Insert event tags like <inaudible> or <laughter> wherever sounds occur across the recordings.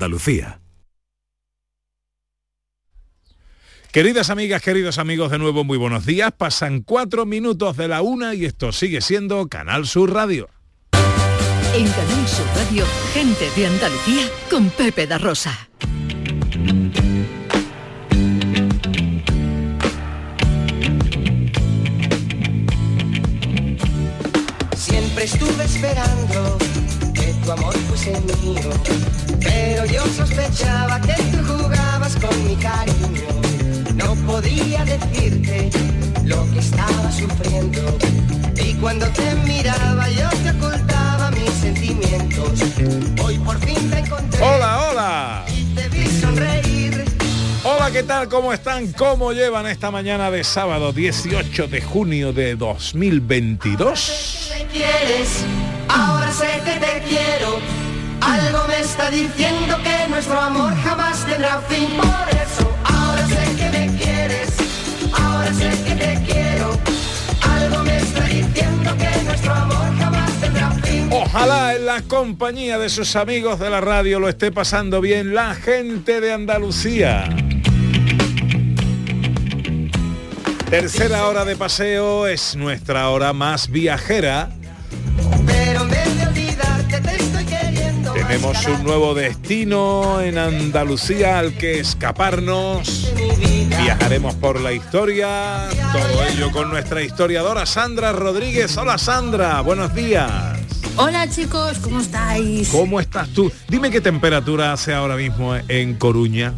Andalucía. Queridas amigas, queridos amigos, de nuevo muy buenos días. Pasan cuatro minutos de la una y esto sigue siendo Canal Sur Radio. En Canal Sur Radio, gente de Andalucía con Pepe da Rosa. Siempre estuve esperando tu amor fuese mío, pero yo sospechaba que tú jugabas con mi cariño. No podía decirte lo que estaba sufriendo y cuando te miraba yo te ocultaba mis sentimientos. Hoy por fin te encontré. Hola, hola. Y te vi sonreír. Hola, ¿qué tal? ¿Cómo están? ¿Cómo llevan esta mañana de sábado 18 de junio de 2022? Ahora sé que te quiero. Algo me está diciendo que nuestro amor jamás tendrá fin. Por eso, ahora sé que me quieres, ahora sé que te quiero. Algo me está diciendo que nuestro amor jamás tendrá fin. Ojalá en la compañía de sus amigos de la radio lo esté pasando bien la gente de Andalucía. Tercera hora de paseo es nuestra hora más viajera. Tenemos un nuevo destino en Andalucía al que escaparnos. Viajaremos por la historia, todo ello con nuestra historiadora Sandra Rodríguez. Hola Sandra, buenos días. Hola chicos, ¿cómo estáis? ¿Cómo estás tú? Dime qué temperatura hace ahora mismo en Coruña.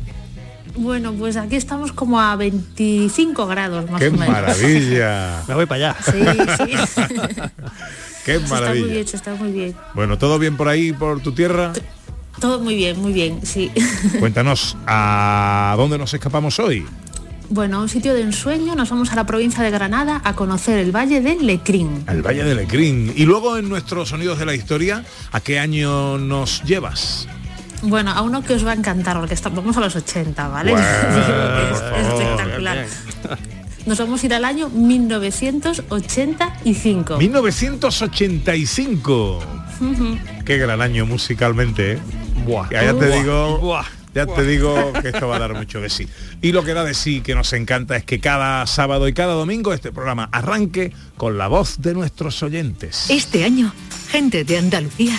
Bueno, pues aquí estamos como a 25 grados más ¡Qué o menos. maravilla! <laughs> Me voy para allá. Sí, sí. <laughs> ¡Qué Está muy maravilla! bien, está muy bien. Bueno, ¿todo bien por ahí, por tu tierra? Todo muy bien, muy bien, sí. <laughs> Cuéntanos, ¿a dónde nos escapamos hoy? Bueno, a un sitio de ensueño nos vamos a la provincia de Granada a conocer el Valle de Lecrín. Al Valle de Lecrín. Y luego en nuestros sonidos de la historia, ¿a qué año nos llevas? Bueno, a uno que os va a encantar, porque está- vamos a los 80, ¿vale? Bueno, <laughs> Es espectacular. Nos vamos a ir al año 1985. 1985. Qué gran año musicalmente, ¿eh? Buah. Ya, ya te Buah. digo, Buah. ya te digo que esto va a dar mucho de sí. Y lo que da de sí que nos encanta es que cada sábado y cada domingo este programa arranque con la voz de nuestros oyentes. Este año, gente de Andalucía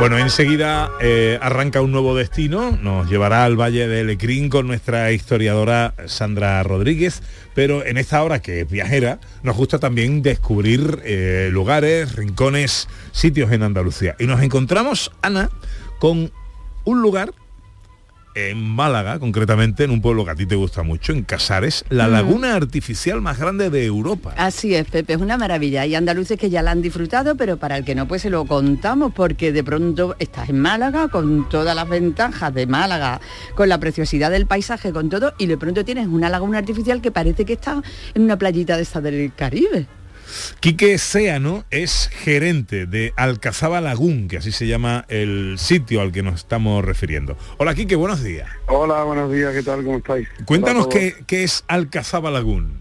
Bueno, enseguida eh, arranca un nuevo destino, nos llevará al Valle de Lecrín con nuestra historiadora Sandra Rodríguez, pero en esta hora que es viajera, nos gusta también descubrir eh, lugares, rincones, sitios en Andalucía. Y nos encontramos, Ana, con un lugar en Málaga, concretamente en un pueblo que a ti te gusta mucho, en Casares, la laguna artificial más grande de Europa. Así es, Pepe, es una maravilla. Hay andaluces que ya la han disfrutado, pero para el que no, pues se lo contamos, porque de pronto estás en Málaga, con todas las ventajas de Málaga, con la preciosidad del paisaje, con todo, y de pronto tienes una laguna artificial que parece que está en una playita de esta del Caribe. Quique Seano es gerente de Alcazaba Lagún, que así se llama el sitio al que nos estamos refiriendo. Hola Quique, buenos días. Hola, buenos días, ¿qué tal? ¿Cómo estáis? Cuéntanos qué, qué es Alcazaba Lagún.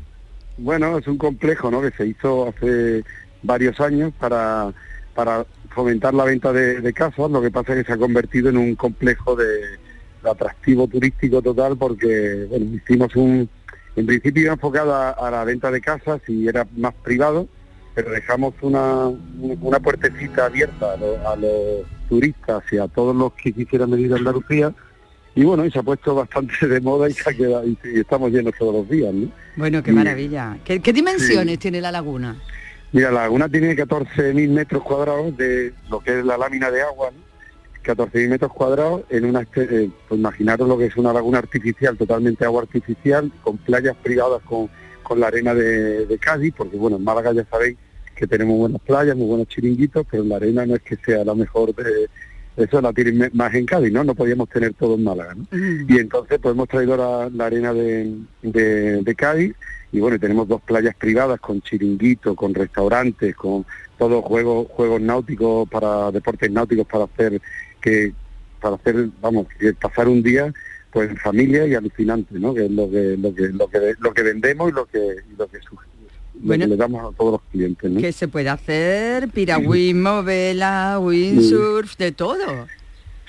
Bueno, es un complejo ¿no? que se hizo hace varios años para, para fomentar la venta de, de casas, lo que pasa es que se ha convertido en un complejo de, de atractivo turístico total porque bueno, hicimos un, en principio iba enfocado a, a la venta de casas y era más privado, pero dejamos una, una puertecita abierta a, lo- a los turistas y a todos los que quisieran venir a Andalucía y bueno, y se ha puesto bastante <laughs> de moda y, se ha quedado, y, y estamos llenos todos los días, ¿no? Bueno, qué Y- maravilla. ¿Qué, qué dimensiones tiene la laguna? Mira, la laguna tiene 14.000 metros cuadrados de lo que es la lámina de agua, ¿no? 14.000 metros cuadrados en una, eh, pues imaginaros lo que es una laguna artificial, totalmente agua artificial, con playas privadas con, con la arena de, de Cádiz, porque bueno, en Málaga ya sabéis que tenemos buenas playas, muy buenos chiringuitos, pero la arena no es que sea la mejor de... Eso la tienen más en Cádiz, ¿no? No podíamos tener todo en Málaga, ¿no? Y entonces pues hemos traído la, la arena de, de- de Cádiz y bueno, tenemos dos playas privadas con chiringuitos, con restaurantes, con todos juegos juegos náuticos para deportes náuticos para hacer que para hacer vamos que pasar un día pues en familia y alucinante, ¿no? Que es lo que lo que lo que lo que vendemos y lo que y lo que, su- lo Bueno. le damos a todos los clientes, ¿no? Que se puede hacer piragüismo, vela, windsurf, de todo.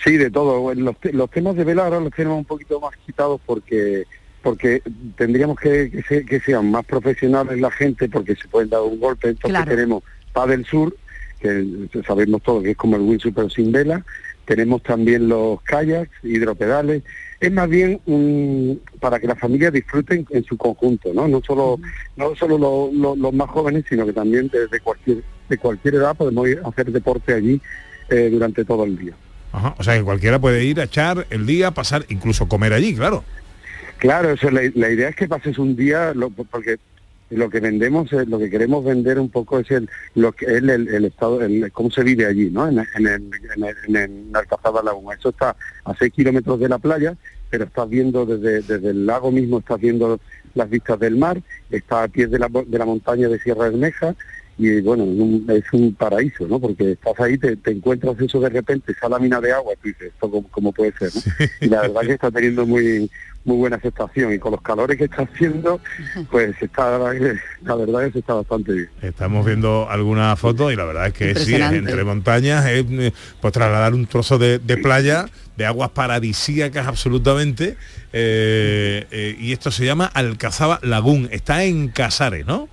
Sí, de todo. Bueno, Los, los temas de vela ahora los tenemos un poquito más quitados porque porque tendríamos que, que, se- que sean más profesionales la gente porque se pueden dar un golpe. Entonces Claro. tenemos Padel Sur, que sabemos todo que es como el windsurf pero sin vela. Tenemos también los kayaks, hidropedales. Es más bien para que las familias disfruten en su conjunto, ¿no? No solo no solo lo- lo- los más jóvenes, sino que también desde cualquier de cualquier edad podemos ir a hacer deporte allí eh, durante todo el día. Ajá, o sea que cualquiera puede ir a echar el día, pasar, incluso comer allí, claro. Claro, eso, la, la idea es que pases un día, lo- porque lo que vendemos, lo que queremos vender un poco es el lo que es el, estado, cómo se vive allí, ¿no? En, en, el, en, el, en Laguna. Eso está a 6 kilómetros de la playa, pero estás viendo desde, desde el lago mismo, estás viendo las vistas del mar, está a pies de la, de la montaña de Sierra Bermeja y bueno, es un, es un paraíso, ¿no? Porque estás ahí, te, te encuentras eso de repente, esa lámina de agua, tú dices, esto cómo, cómo puede ser, ¿no? Y la verdad que está teniendo muy muy buena aceptación y con los calores que está haciendo, pues está la verdad es que está bastante bien. Estamos viendo algunas fotos y la verdad es que sí, es entre montañas, es pues trasladar un trozo de, de playa, de aguas paradisíacas absolutamente, eh, eh, y esto se llama Alcazaba Lagún, está en Casares, ¿no?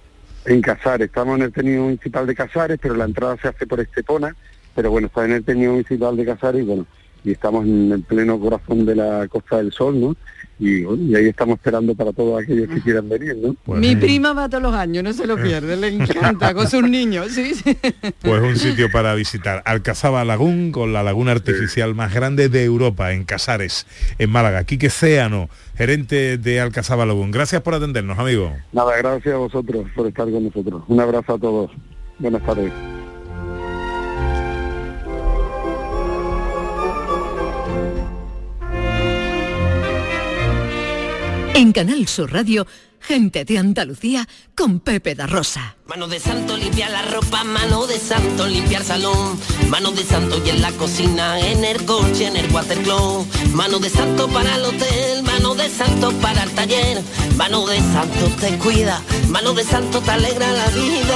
En Casares, estamos en el tenido municipal de Casares, pero la entrada se hace por Estepona, pero bueno, está en el tenido municipal de Casares y bueno, y estamos en el pleno corazón de la Costa del Sol, ¿no? Y, bueno, y ahí estamos esperando para todos aquellos que quieran venir, ¿no? Mi prima va todos los años, no se lo pierde, le encanta, con sus niños, sí, sí. Pues un sitio para visitar. Alcazaba Lagún, con la laguna artificial más grande de Europa, en Casares, en Málaga. Quique Céano, gerente de Alcazaba Lagún. Gracias por atendernos, amigo. Nada, gracias a vosotros por estar con nosotros. Un abrazo a todos. Buenas tardes. En Canal Sur Radio, gente de Andalucía con Pepe da Rosa. Mano de santo limpia la ropa, mano de santo limpiar salón, mano de santo y en la cocina, en el coche, en el watercloak, mano de santo para el hotel, mano de santo para el taller, mano de santo te cuida, mano de santo te alegra la vida,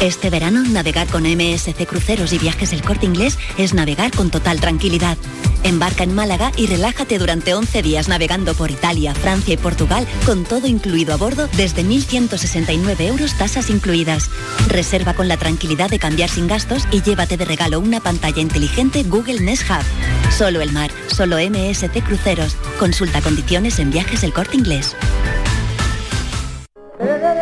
Este verano, navegar con MSC Cruceros y Viajes El Corte Inglés es navegar con total tranquilidad. Embarca en Málaga y relájate durante 11 días navegando por Italia, Francia y Portugal con todo incluido a bordo desde 1.169 euros tasas incluidas. Reserva con la tranquilidad de cambiar sin gastos y llévate de regalo una pantalla inteligente Google Nest Hub. Solo el mar, solo MSC Cruceros. Consulta condiciones en Viajes El Corte Inglés.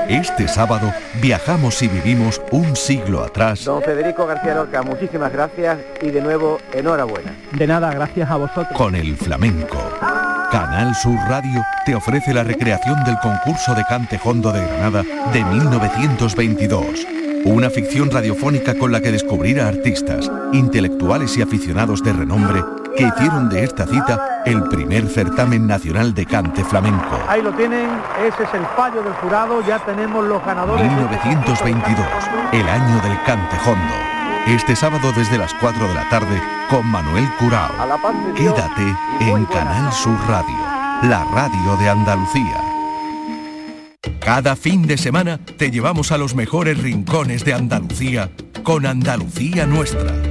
Este sábado viajamos y vivimos un siglo atrás Don Federico García Lorca, muchísimas gracias y de nuevo enhorabuena. De nada, gracias a vosotros. con el flamenco. Canal Sur Radio te ofrece la recreación del concurso de cante hondo de Granada de 1922. Una ficción radiofónica con la que descubrir a artistas, intelectuales y aficionados de renombre que hicieron de esta cita el primer certamen nacional de cante flamenco. Ahí lo tienen, ese es el fallo del jurado, ya tenemos los ganadores. 1922, el año del cante hondo. Este sábado desde las 4 de la tarde con Manuel Curao. Quédate en Canal Sur Radio, la radio de Andalucía. Cada fin de semana te llevamos a los mejores rincones de Andalucía con Andalucía Nuestra.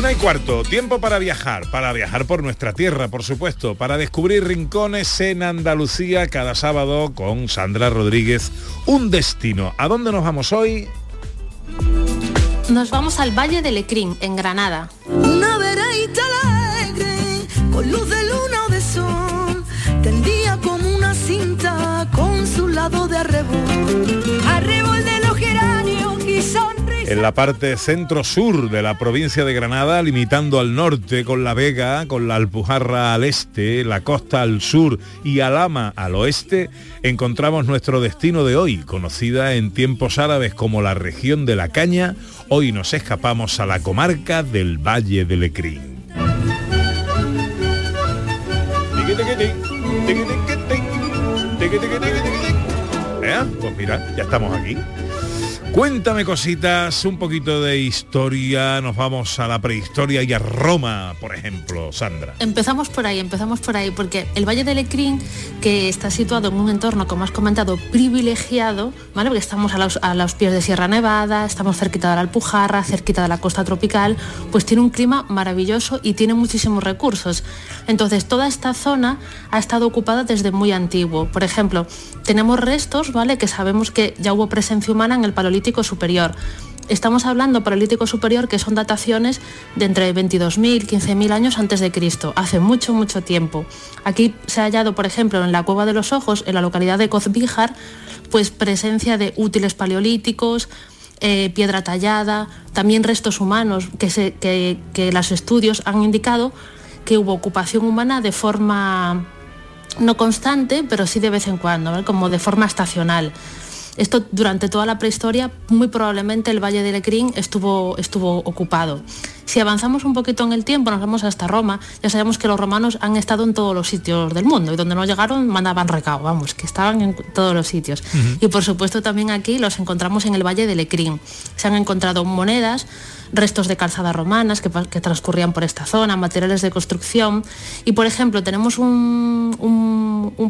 Una y cuarto, tiempo para viajar, para viajar por nuestra tierra, por supuesto, para descubrir rincones en Andalucía cada sábado con Sandra Rodríguez. Un destino. ¿A dónde nos vamos hoy? Nos vamos al Valle de Lecrín, en Granada. Una vereita alegre, con luz de luna o de sol, tendía como una cinta con su lado de arrebol. En la parte centro-sur de la provincia de Granada, limitando al norte con La Vega, con la Alpujarra al este, la costa al sur y Alama al oeste, encontramos nuestro destino de hoy, conocida en tiempos árabes como la región de la Caña. Hoy nos escapamos a la comarca del Valle de Lecrín. ¿Eh? Pues mira, ya estamos aquí. Cuéntame cositas, un poquito de historia, nos vamos a la prehistoria y a Roma, por ejemplo, Sandra. Empezamos por ahí, empezamos por ahí, porque el Valle de Lecrín, que está situado en un entorno, como has comentado, privilegiado, ¿vale? Porque estamos a los, a los pies de Sierra Nevada, estamos cerquita de la Alpujarra, cerquita de la costa tropical, pues tiene un clima maravilloso y tiene muchísimos recursos. Entonces, toda esta zona ha estado ocupada desde muy antiguo. Por ejemplo, tenemos restos, ¿vale? Que sabemos que ya hubo presencia humana en el Paleolítico superior. Estamos hablando Paleolítico superior que son dataciones de entre 22.000 15.000 años antes de Cristo, hace mucho mucho tiempo. Aquí se ha hallado, por ejemplo, en la Cueva de los Ojos, en la localidad de Cozbíjar, pues presencia de útiles paleolíticos, eh, piedra tallada, también restos humanos que, se, que, que los estudios han indicado que hubo ocupación humana de forma no constante, pero sí de vez en cuando, como de forma estacional. Esto durante toda la prehistoria, muy probablemente el Valle de Lecrín estuvo, estuvo ocupado. Si avanzamos un poquito en el tiempo, nos vamos hasta Roma, ya sabemos que los romanos han estado en todos los sitios del mundo y donde no llegaron mandaban recao, vamos, que estaban en todos los sitios. Y por supuesto también aquí los encontramos en el Valle de Lecrín. Se han encontrado monedas, restos de calzadas romanas que, transcurrían por esta zona, materiales de construcción. Y por ejemplo, tenemos un,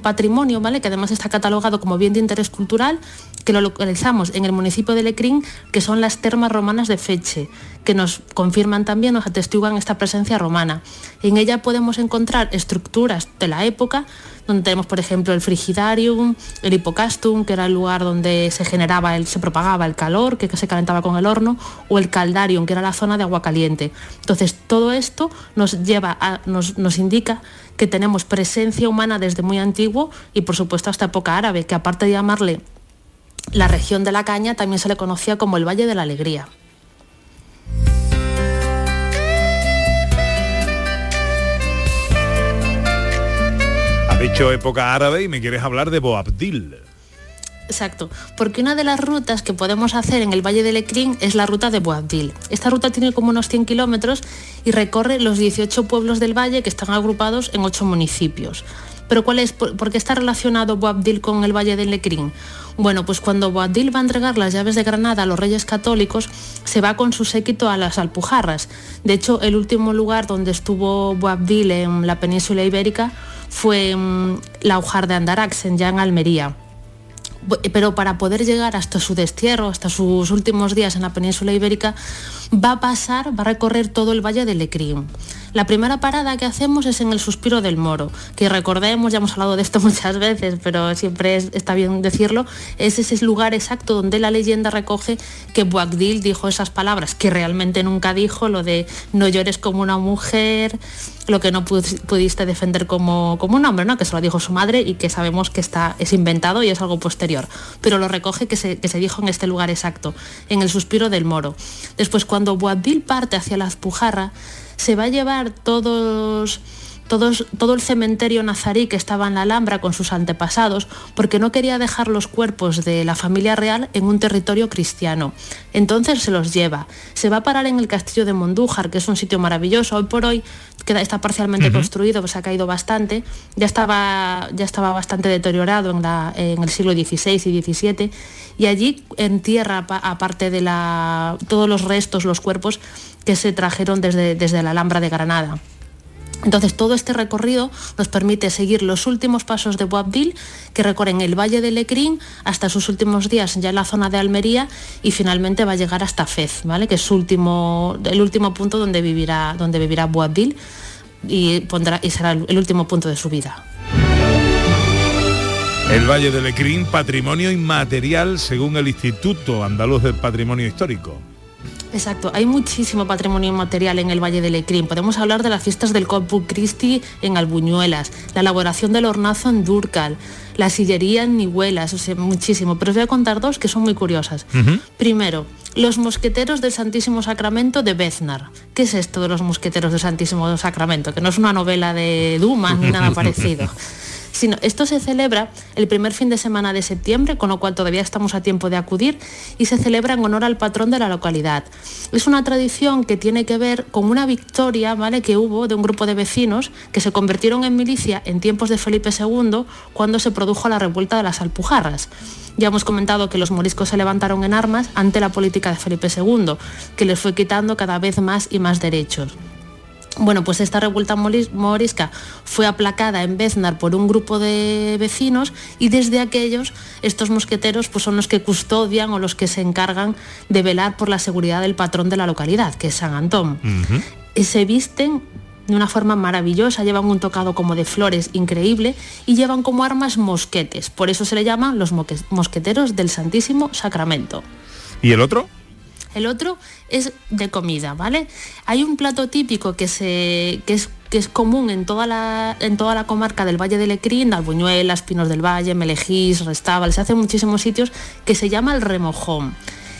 patrimonio, ¿vale? Que además está catalogado como bien de interés cultural, que lo localizamos en el municipio de Lecrín, que son las termas romanas de Feche, que nos confirman también, nos atestiguan esta presencia romana. En ella podemos encontrar estructuras de la época, donde tenemos, por ejemplo, el frigidarium, el hipocastum, que era el lugar donde se generaba, el, se propagaba el calor, que se calentaba con el horno, o el caldarium, que era la zona de agua caliente. Entonces, todo esto nos lleva a, nos, nos indica que tenemos presencia humana desde muy antiguo y, por supuesto, hasta época árabe, que aparte de llamarle la región de la caña, también se le conocía como el Valle de la Alegría. Dicho época árabe y me quieres hablar de Boabdil. Exacto, porque una de las rutas que podemos hacer en el Valle de Lecrín es la ruta de Boabdil. Esta ruta tiene como unos 100 kilómetros y recorre los 18 pueblos del valle que están agrupados en 8 municipios. Pero ¿cuál es, por, qué está relacionado Boabdil con el Valle de Lecrín? Bueno, pues cuando Boabdil va a entregar las llaves de Granada a los reyes católicos, se va con su séquito a las Alpujarras. De hecho, el último lugar donde estuvo Boabdil en la península ibérica fue um, la Ujar de Andaraxen, ya en Almería. Pero para poder llegar hasta su destierro, hasta sus últimos días en la península ibérica, va a pasar, va a recorrer todo el valle de Lecrín. La primera parada que hacemos es en el Suspiro del Moro, que recordemos, ya hemos hablado de esto <laughs> muchas veces, pero siempre es, está bien decirlo, es ese lugar exacto donde la leyenda recoge que Boabdil dijo esas palabras, que realmente nunca dijo, lo de no llores como una mujer, lo que no pudiste defender como, como un hombre, ¿no? que se lo dijo su madre y que sabemos que está, es inventado y es algo posterior, pero lo recoge que se, que se dijo en este lugar exacto, en el Suspiro del Moro. Después, cuando Boabdil parte hacia la Azpujarra, se va a llevar todos todos, todo el cementerio nazarí que estaba en la Alhambra con sus antepasados, porque no quería dejar los cuerpos de la familia real en un territorio cristiano. Entonces se los lleva. Se va a parar en el castillo de Mondújar, que es un sitio maravilloso. Hoy por hoy queda, está parcialmente construido, pues ha caído bastante. Ya estaba, ya estaba bastante deteriorado en, la, en el siglo XVI y XVII. Y allí entierra, pa- aparte de la, todos los restos, los cuerpos que se trajeron desde, desde la Alhambra de Granada. Entonces todo este recorrido nos permite seguir los últimos pasos de Boabdil que recorren el Valle de Lecrín hasta sus últimos días ya en la zona de Almería y finalmente va a llegar hasta Fez, ¿vale? que es último, el último punto donde vivirá, donde vivirá Boabdil y, pondrá, y será el último punto de su vida. El Valle del Ecrín, patrimonio inmaterial según el Instituto Andaluz del Patrimonio Histórico. Exacto, hay muchísimo patrimonio inmaterial en el Valle del Lecrín. Podemos hablar de las fiestas del Corpus Christi en Albuñuelas, la elaboración del hornazo en Durcal, la sillería en Nihuelas, o sea, muchísimo. Pero os voy a contar dos que son muy curiosas. Primero, los mosqueteros del Santísimo Sacramento de Beznar. ¿Qué es esto de los mosqueteros del Santísimo Sacramento? Que no es una novela de Dumas ni nada <laughs> parecido. Sino, esto se celebra el primer fin de semana de septiembre, con lo cual todavía estamos a tiempo de acudir, y se celebra en honor al patrón de la localidad. Es una tradición que tiene que ver con una victoria ¿vale? que hubo de un grupo de vecinos que se convirtieron en milicia en tiempos de Felipe II, cuando se produjo la revuelta de las Alpujarras. Ya hemos comentado que los moriscos se levantaron en armas ante la política de Felipe II, que les fue quitando cada vez más y más derechos. Bueno, pues esta revuelta moris- morisca fue aplacada en Beznar por un grupo de vecinos y desde aquellos estos mosqueteros pues son los que custodian o los que se encargan de velar por la seguridad del patrón de la localidad, que es San Antón. Eh, Se visten de una forma maravillosa, llevan un tocado como de flores increíble y llevan como armas mosquetes, por eso se le llaman los mosqueteros del Santísimo Sacramento. ¿Y el otro? El otro es de comida, ¿vale? Hay un plato típico que, es, común en toda, la, comarca del Valle de Lecrín, Albuñuelas, Pinos del Valle, Melejís, Restábal, se hace en muchísimos sitios, que se llama el remojón.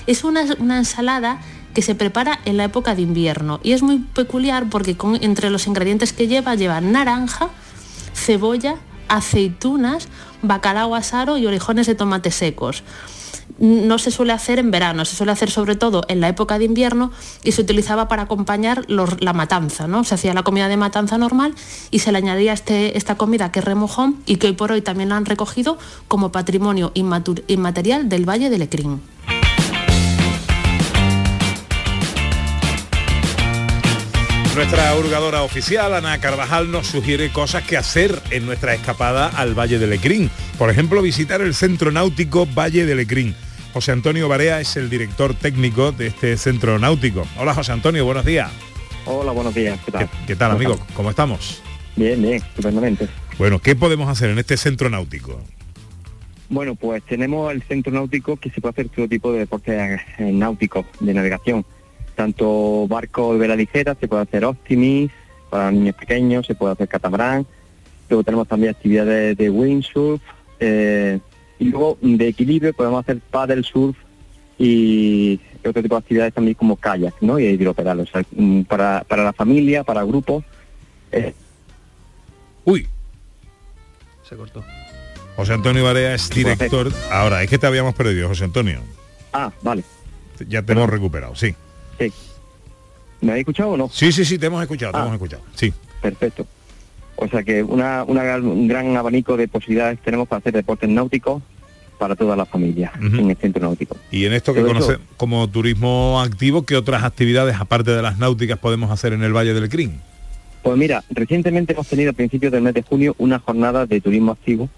Es una, ensalada que se prepara en la época de invierno y es muy peculiar porque entre los ingredientes que lleva lleva naranja, cebolla, aceitunas, bacalao asaro y orejones de tomate secos no se suele hacer en verano, se suele hacer sobre todo en la época de invierno y se utilizaba para acompañar la matanza, ¿no? Se hacía la comida de matanza normal y se le añadía este, esta comida que es remojón y que hoy por hoy también la han recogido como patrimonio inmaterial del Valle de Lecrín. Nuestra hurgadora oficial, Ana Carvajal, nos sugiere cosas que hacer en nuestra escapada al Valle de Lecrín. Por ejemplo, visitar el Centro Náutico Valle de Lecrín. José Antonio Barea es el director técnico de este centro náutico. Hola José Antonio, buenos días. Hola, buenos días. ¿Qué tal? ¿Qué tal amigo? ¿Cómo estamos? Bien, bien, estupendamente. Bueno, ¿qué podemos hacer en este centro náutico? Bueno, pues tenemos el centro náutico que se puede hacer todo tipo de deportes náuticos, de navegación. Tanto barco de vela ligera, se puede hacer optimis, para niños pequeños, se puede hacer catamarán. Luego tenemos también actividades de windsurf. eh, y luego de equilibrio podemos hacer paddle surf y otro tipo de actividades también como kayak, ¿no? Y hidropedal. O sea, mm, para, para la familia, para grupos. eh, Uy. Se cortó. José Antonio Barea es director. Ahora, es que te habíamos perdido, José Antonio. ah, vale. Ya te hemos recuperado, sí. Sí. ¿Me habéis escuchado o no? Sí, sí, sí, te hemos escuchado, te Ah. hemos escuchado. Sí. Perfecto. O sea que una, un gran abanico de posibilidades tenemos para hacer deportes náuticos para toda la familia en el centro náutico. Y en esto que Todo eso- conoce como turismo activo, ¿qué otras actividades, aparte de las náuticas, podemos hacer en el Valle del Crin? Pues mira, recientemente hemos tenido a principios del mes de junio una jornada de turismo activo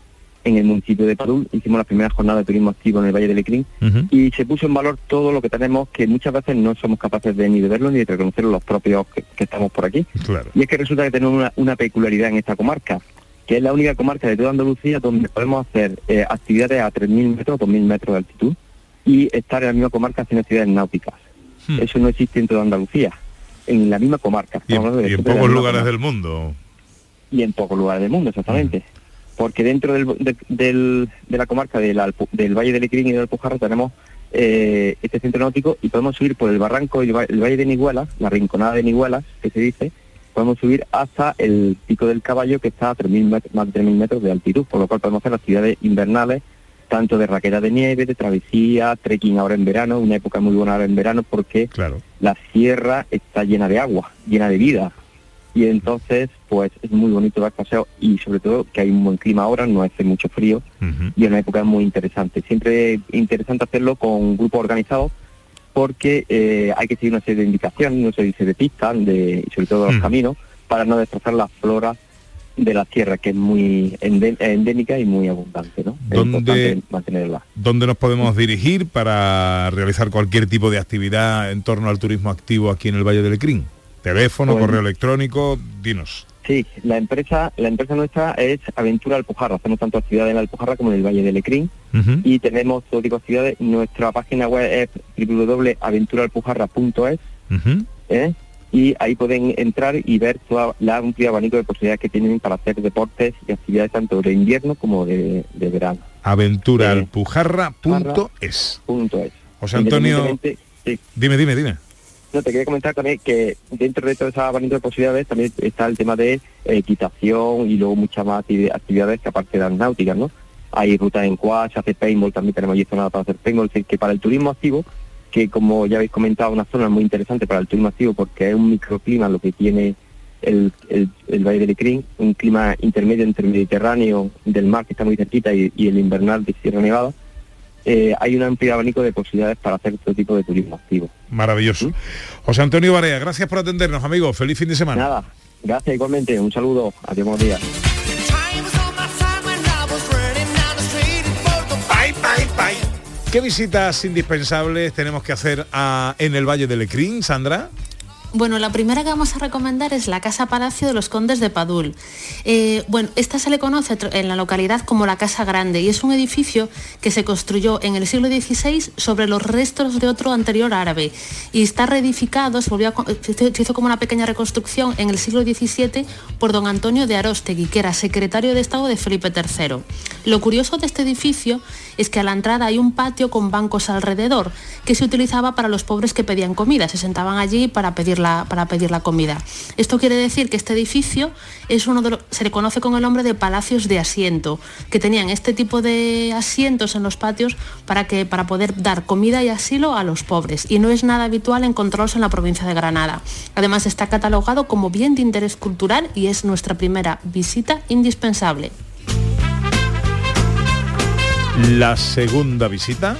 en el municipio de Padul. Hicimos la primera jornada de turismo activo en el Valle del Lecrín y se puso en valor todo lo que tenemos que muchas veces no somos capaces de ni de verlo ni de reconocerlo los propios que, que estamos por aquí. Claro. Y es que resulta que tenemos una, una peculiaridad en esta comarca, que es la única comarca de toda Andalucía donde podemos hacer eh, actividades a 3.000 metros, 2.000 metros de altitud y estar en la misma comarca haciendo actividades náuticas. Eso no existe en toda Andalucía, en la misma comarca. Hmm. Y, en pocos lugares comarca del mundo. y en pocos lugares del mundo, exactamente. Porque dentro del, de, del- de la comarca del, del Valle del Lecrín y del Alpujarra tenemos eh, este centro náutico y podemos subir por el barranco, el, va- el Valle de Niguelas, la rinconada de Niguelas, que se dice, podemos subir hasta el pico del caballo que está a 3.000 met- más de 3.000 metros de altitud, por lo cual podemos hacer actividades invernales, tanto de raqueta de nieve, de travesía, trekking ahora en verano, una época muy buena ahora en verano porque la sierra está llena de agua, llena de vida. Y entonces, pues es muy bonito dar paseo y sobre todo que hay un buen clima ahora, no hace mucho frío y es una época muy interesante. Siempre interesante hacerlo con grupos organizados porque eh, hay que seguir una serie de indicaciones, una serie de pistas, de, sobre todo los caminos, para no destrozar la flora de la tierra, que es muy endémica y muy abundante, ¿no? Es ¿Dónde- importante mantenerla. ¿Dónde nos podemos dirigir para realizar cualquier tipo de actividad en torno al turismo activo aquí en el Valle del Lecrín? Teléfono, Pues- correo electrónico, dinos. Sí, la empresa, la empresa nuestra es Aventura Alpujarra. Hacemos tanto actividades en la Alpujarra como en el Valle de Lecrín. Y tenemos todo tipo de actividades. Nuestra página web es www.aventuraalpujarra.es ¿eh? y ahí pueden entrar y ver toda la amplia abanico de posibilidades que tienen para hacer deportes y actividades tanto de invierno como de, de verano. aventuraalpujarra.es. Punto es. José Antonio, Independientemente- sí. dime, dime, dime. No, te quería comentar también que dentro de todo ese abanico de posibilidades también está el tema de equitación y luego muchas más activi- actividades que aparte de las náuticas, ¿no? Hay rutas en quad, se hace paintball, también tenemos allí zona para hacer paintball, es decir, que para el turismo activo, que como ya habéis comentado, una zona muy interesante para el turismo activo porque es un microclima lo que tiene el, Valle de Lecrín, un clima intermedio entre el Mediterráneo del mar que está muy cerquita y el invernal de Sierra Nevada, eh, hay un amplio abanico de posibilidades para hacer todo tipo de turismo activo. Maravilloso. José Antonio Barea, gracias por atendernos, amigo. Feliz fin de semana. Nada, gracias igualmente, un saludo, adiós, buenos días. ¿Qué visitas indispensables tenemos que hacer a- en el Valle del Lecrín, Sandra? Bueno, la primera que vamos a recomendar es la Casa Palacio de los Condes de Padul. Eh, bueno, esta se le conoce en la localidad como la Casa Grande y es un edificio que se construyó en el siglo XVI sobre los restos de otro anterior árabe y está reedificado, se, volvió hizo como una pequeña reconstrucción en el siglo XVII por don Antonio de Arostegui, que era secretario de Estado de Felipe III. Lo curioso de este edificio es que a la entrada hay un patio con bancos alrededor que se utilizaba para los pobres que pedían comida, se sentaban allí para pedir la, para pedir la comida. Esto quiere decir que este edificio es uno de los, se le conoce con el nombre de palacios de asiento, que tenían este tipo de asientos en los patios para, que, para poder dar comida y asilo a los pobres. Y no es nada habitual encontrarlos en la provincia de Granada. Además está catalogado como bien de interés cultural y es nuestra primera visita indispensable. La segunda visita.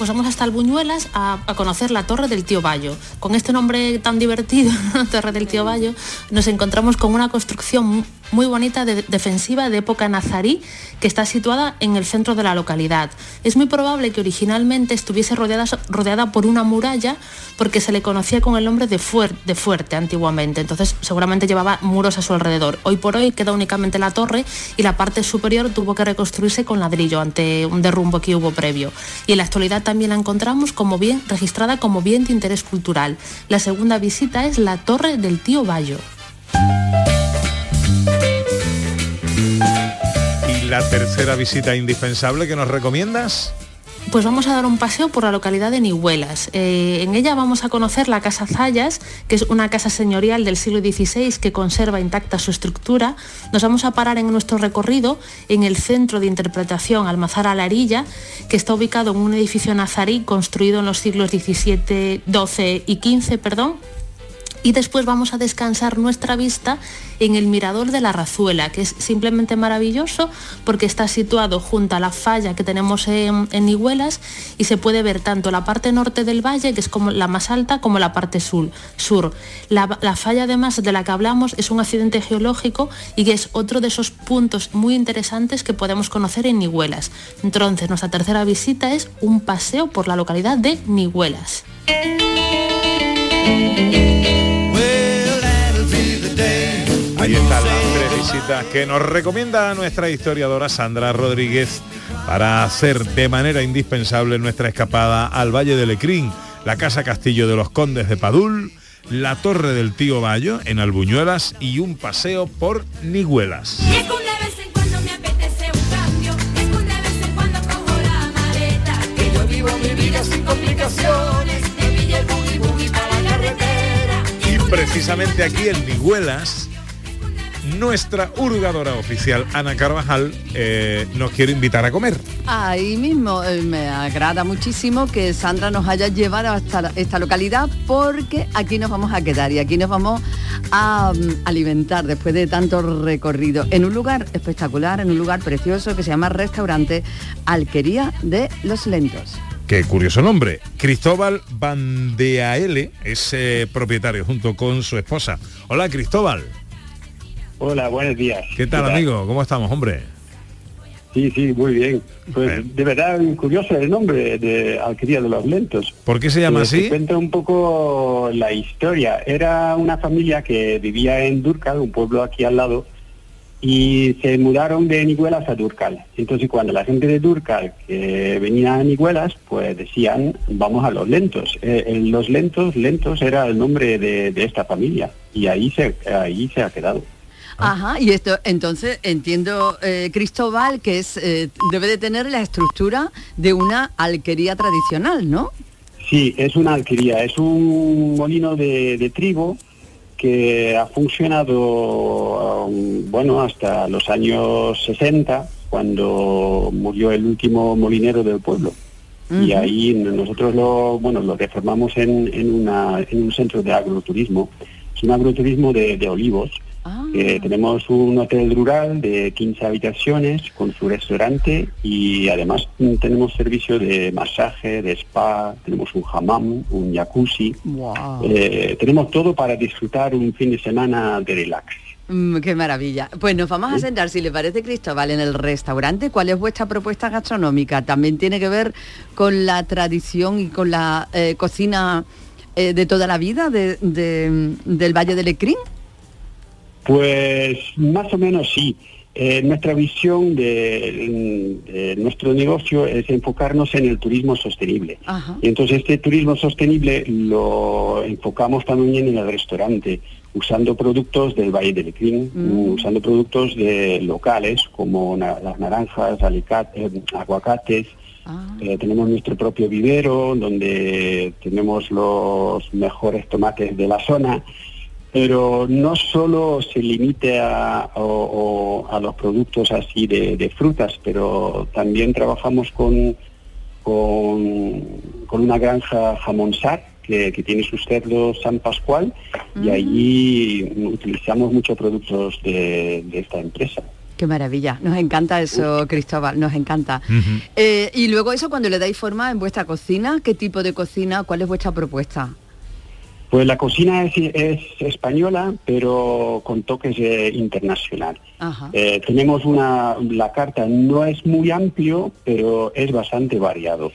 Pues vamos hasta Albuñuelas a, a conocer la Torre del Tío Bayo. Con este nombre tan divertido, <laughs> Torre del Tío Bayo, nos encontramos con una construcción muy bonita de- defensiva de época nazarí que está situada en el centro de la localidad. Es muy probable que originalmente estuviese rodeada, rodeada por una muralla porque se le conocía con el nombre de fuerte antiguamente, entonces seguramente llevaba muros a su alrededor. Hoy por hoy queda únicamente la torre y la parte superior tuvo que reconstruirse con ladrillo ante un derrumbo que hubo previo. Y en la actualidad también la encontramos como bien registrada como bien de interés cultural. La segunda visita es la Torre del Tío Bayo. La tercera visita indispensable que nos recomiendas. Pues vamos a dar un paseo por la localidad de Nihuelas. Eh, en ella vamos a conocer la Casa Zayas, que es una casa señorial del siglo XVI que conserva intacta su estructura. Nos vamos a parar en nuestro recorrido en el centro de interpretación Almazar a la Arilla, que está ubicado en un edificio nazarí construido en los siglos XVII, XII y XV, perdón, y después vamos a descansar nuestra vista en el mirador de la Razuela, que es simplemente maravilloso porque está situado junto a la falla que tenemos en, en y se puede ver tanto la parte norte del valle, que es como la más alta, como la parte sur. sur. La, la falla además de la que hablamos es un accidente geológico y que es otro de esos puntos muy interesantes que podemos conocer en Nihuelas. Entonces, nuestra tercera visita es un paseo por la localidad de Nihuelas. Ahí están las tres visitas que nos recomienda nuestra historiadora Sandra Rodríguez para hacer de manera indispensable nuestra escapada al Valle de Lecrín, la Casa Castillo de los Condes de Padul, la Torre del Tío Bayo en Albuñuelas y un paseo por que Precisamente aquí en Miguelas, nuestra hurgadora oficial, Ana Carvajal, eh, nos quiere invitar a comer. Ahí mismo eh, me agrada muchísimo que Sandra nos haya llevado hasta esta localidad porque aquí nos vamos a quedar y aquí nos vamos a mm, alimentar después de tanto recorrido en un lugar espectacular, en un lugar precioso que se llama Restaurante Alquería de los Lentos. Qué curioso nombre. Cristóbal Bandeaele es eh, propietario junto con su esposa. Hola Cristóbal. Hola, buenos días. ¿Qué tal, amigo? ¿Cómo estamos, hombre? Sí, sí, muy bien. Pues de verdad curioso el nombre de Alquería de los Lentos. ¿Por qué se llama Eh, así? cuenta un poco la historia. Era una familia que vivía en Durcal, un pueblo aquí al lado, y se mudaron de Niguelas a Durcal. Entonces cuando la gente de Durcal que venía a Niguelas, pues decían, vamos a los lentos. Eh, en los lentos, lentos era el nombre de, de esta familia y ahí se, ahí se ha quedado. Ajá, y esto, entonces entiendo, eh, Cristóbal, que es eh, debe de tener la estructura de una alquería tradicional, ¿no? Sí, es una alquería, es un molino de, de trigo que ha funcionado, um, bueno, hasta los años 60, cuando murió el último molinero del pueblo. Y ahí nosotros lo, bueno, lo reformamos en, en, una, en un centro de agroturismo. Es un agroturismo de, de olivos. Eh, tenemos un hotel rural de 15 habitaciones con su restaurante y además tenemos servicio de masaje, de spa, tenemos un hammam, un jacuzzi. Eh, tenemos todo para disfrutar un fin de semana de relax. Mm, qué maravilla. Pues nos vamos a sentar, si le parece, Cristóbal, en el restaurante. ¿Cuál es vuestra propuesta gastronómica? ¿También tiene que ver con la tradición y con la eh, cocina de toda la vida de- de- del Valle del Ecrín? Pues más o menos sí. Eh, nuestra visión de, de nuestro negocio es enfocarnos en el turismo sostenible. Ajá. Y entonces este turismo sostenible lo enfocamos también en el restaurante, usando productos del Valle del Lecrín, Mm. usando productos de locales como na- las naranjas, eh, aguacates. Eh, tenemos nuestro propio vivero donde tenemos los mejores tomates de la zona pero no solo se limite a, o- o a los productos así de, de frutas, pero también trabajamos con, con, con una granja jamonsar que, que tiene sus cerdos San Pascual y allí utilizamos muchos productos de, de esta empresa. Qué maravilla. Nos encanta eso, Cristóbal, nos encanta. Eh, y luego eso, cuando le dais forma en vuestra cocina, ¿qué tipo de cocina? ¿Cuál es vuestra propuesta? Pues la cocina es, es española, pero con toques eh, internacional. Eh, tenemos una, la carta no es muy amplio, pero es bastante variado.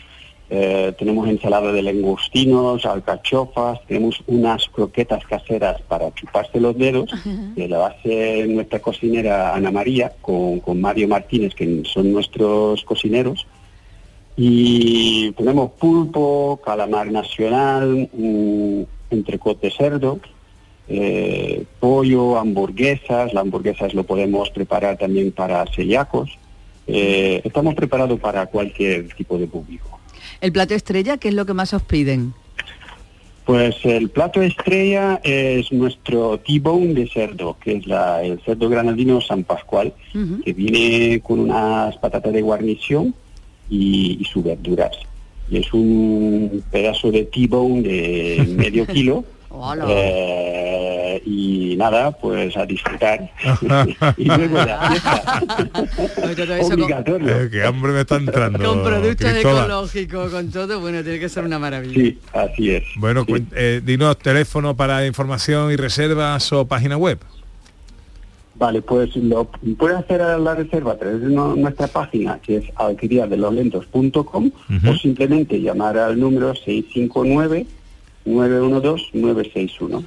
Eh, tenemos ensalada de langostinos, alcachofas, tenemos unas croquetas caseras para chuparse los dedos, que la hace nuestra cocinera Ana María con, con Mario Martínez, que son nuestros cocineros. Y tenemos pulpo, calamar nacional, entrecot de cerdo, eh, pollo, hamburguesas. Las hamburguesas lo podemos preparar también para celíacos. Eh, estamos preparados para cualquier tipo de público. El plato estrella, ¿qué es lo que más os piden? Pues el plato estrella es nuestro T-bone de cerdo, que es la- el cerdo granadino San Pascual, que viene con unas patatas de guarnición y, y sus verduras. Y es un pedazo de T-bone de <laughs> medio kilo. Eh, y nada, pues a disfrutar. <laughs> y luego la <laughs> fiesta. Obligatorio. Eh, qué hambre me está entrando. Con productos ecológicos, con todo, bueno, tiene que ser una maravilla. Sí, así es. Bueno, cuen- eh, dinos teléfono para información y reservas o página web. Vale, pues lo puede hacer a la reserva a través de no- nuestra página, que es alqueriadeloslentos.com, o simplemente llamar al número 659-912-961.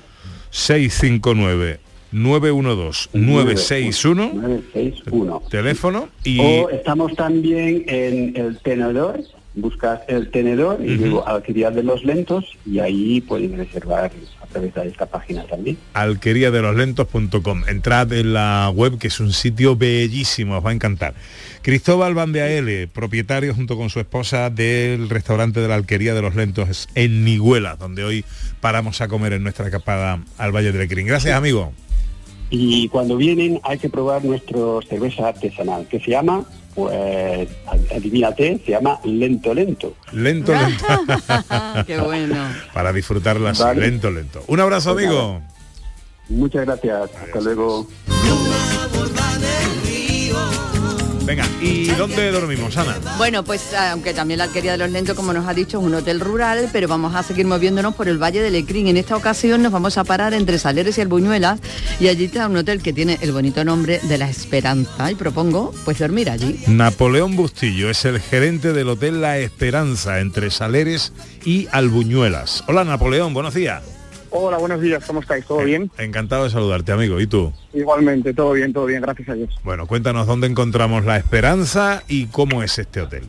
659 912 961 961. teléfono y O estamos también en el tenedor buscas el tenedor y luego Alquería de los Lentos y ahí puedes reservar a través de esta página también. alquería de los lentos.com. Entrad en la web que es un sitio bellísimo, os va a encantar. Cristóbal Bandeaele, propietario junto con su esposa del restaurante de la Alquería de los Lentos en Niguela, donde hoy paramos a comer en nuestra escapada al Valle del Ecrín. Gracias, amigo. Y cuando vienen hay que probar nuestro cerveza artesanal que se llama, pues adivínate, se llama Lento Lento. Lento, <laughs> lento. Qué bueno. Para disfrutarla así, Vale. lento, lento. Un abrazo, Pues amigo. Muchas gracias, hasta luego. Venga, ¿y dónde dormimos, Ana? Bueno, pues aunque también la alquería de los lentos, como nos ha dicho, es un hotel rural, pero vamos a seguir moviéndonos por el Valle del Ecrín. En esta ocasión nos vamos a parar entre Saleres y Albuñuelas y allí está un hotel que tiene el bonito nombre de La Esperanza y propongo pues dormir allí. Napoleón Bustillo es el gerente del Hotel La Esperanza entre Saleres y Albuñuelas. Hola Napoleón, buenos días. Hola, buenos días, ¿cómo estáis? ¿Todo bien? Encantado de saludarte, amigo. ¿Y tú? Igualmente, todo bien, todo bien, gracias a Dios. Bueno, cuéntanos dónde encontramos La Esperanza y cómo es este hotel.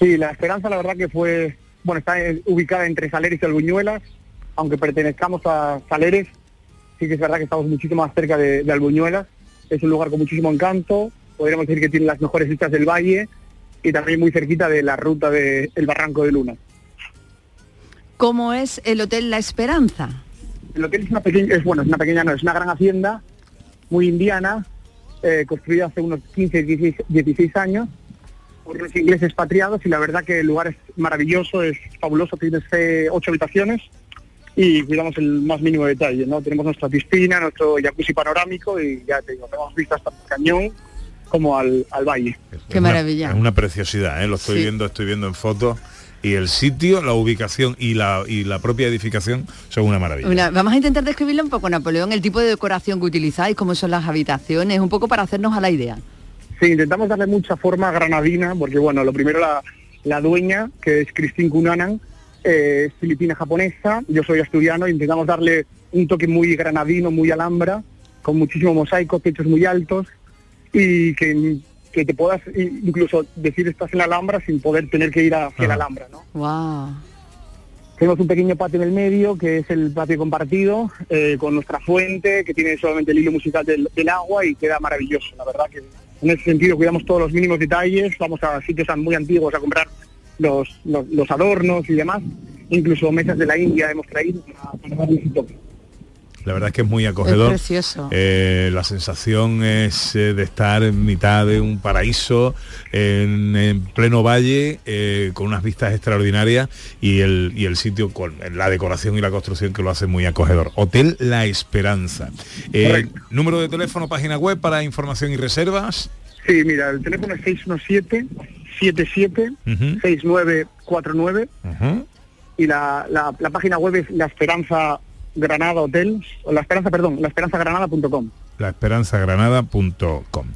Sí, la esperanza la verdad que fue, bueno, está ubicada entre Saleres y Albuñuelas, aunque pertenezcamos a Saleres, sí que es verdad que estamos muchísimo más cerca de, de Albuñuelas, es un lugar con muchísimo encanto, podríamos decir que tiene las mejores vistas del valle y también muy cerquita de la ruta del Barranco de Luna. ¿Cómo es el Hotel La Esperanza? El hotel es una pequeña, es bueno, es una pequeña, no, es una gran hacienda, muy indiana, eh, construida hace unos 15, 16, 16 años por los ingleses expatriados y la verdad que el lugar es maravilloso, es fabuloso, tiene eh, ocho habitaciones y cuidamos el más mínimo detalle, ¿no? Tenemos nuestra piscina, nuestro jacuzzi panorámico y ya te digo, tenemos vistas tanto al cañón como al, al valle. Qué maravilla. Es una preciosidad, ¿eh? lo estoy Sí. viendo, estoy viendo en fotos. Y el sitio, la ubicación y la, y la propia edificación son una maravilla. Una- vamos a intentar describirlo un poco, Napoleón, el tipo de decoración que utilizáis, cómo son las habitaciones, un poco para hacernos a la idea. Sí, intentamos darle mucha forma granadina, porque bueno, lo primero la, la dueña, que es Christine Cunanan, eh, es filipina japonesa, yo soy asturiano, intentamos darle un toque muy granadino, muy alhambra, con muchísimo mosaico, techos muy altos, y que, que te puedas incluso decir estás en la Alhambra sin poder tener que ir hacia la Alhambra, ¿no? Wow. Tenemos un pequeño patio en el medio, que es el patio compartido, eh, con nuestra fuente, que tiene solamente el hilo musical del, del agua y queda maravilloso. La verdad que en ese sentido cuidamos todos los mínimos detalles, vamos a sitios muy antiguos a comprar los, los, los adornos y demás. Incluso mesas de la India hemos traído para, para toque. La verdad es que es muy acogedor. Es precioso. Eh, la sensación es eh, de estar en mitad de un paraíso, en, en pleno valle, eh, con unas vistas extraordinarias y el, y el sitio con la decoración y la construcción que lo hace muy acogedor. Hotel La Esperanza. Eh, Correcto. número de teléfono, página web para información y reservas. Sí, mira, el teléfono es 617-77-6949 Ujú. y la, la, la página web es La Esperanza Granada Hotel, o La Esperanza, perdón, laesperanzagranada.com. laesperanzagranada.com.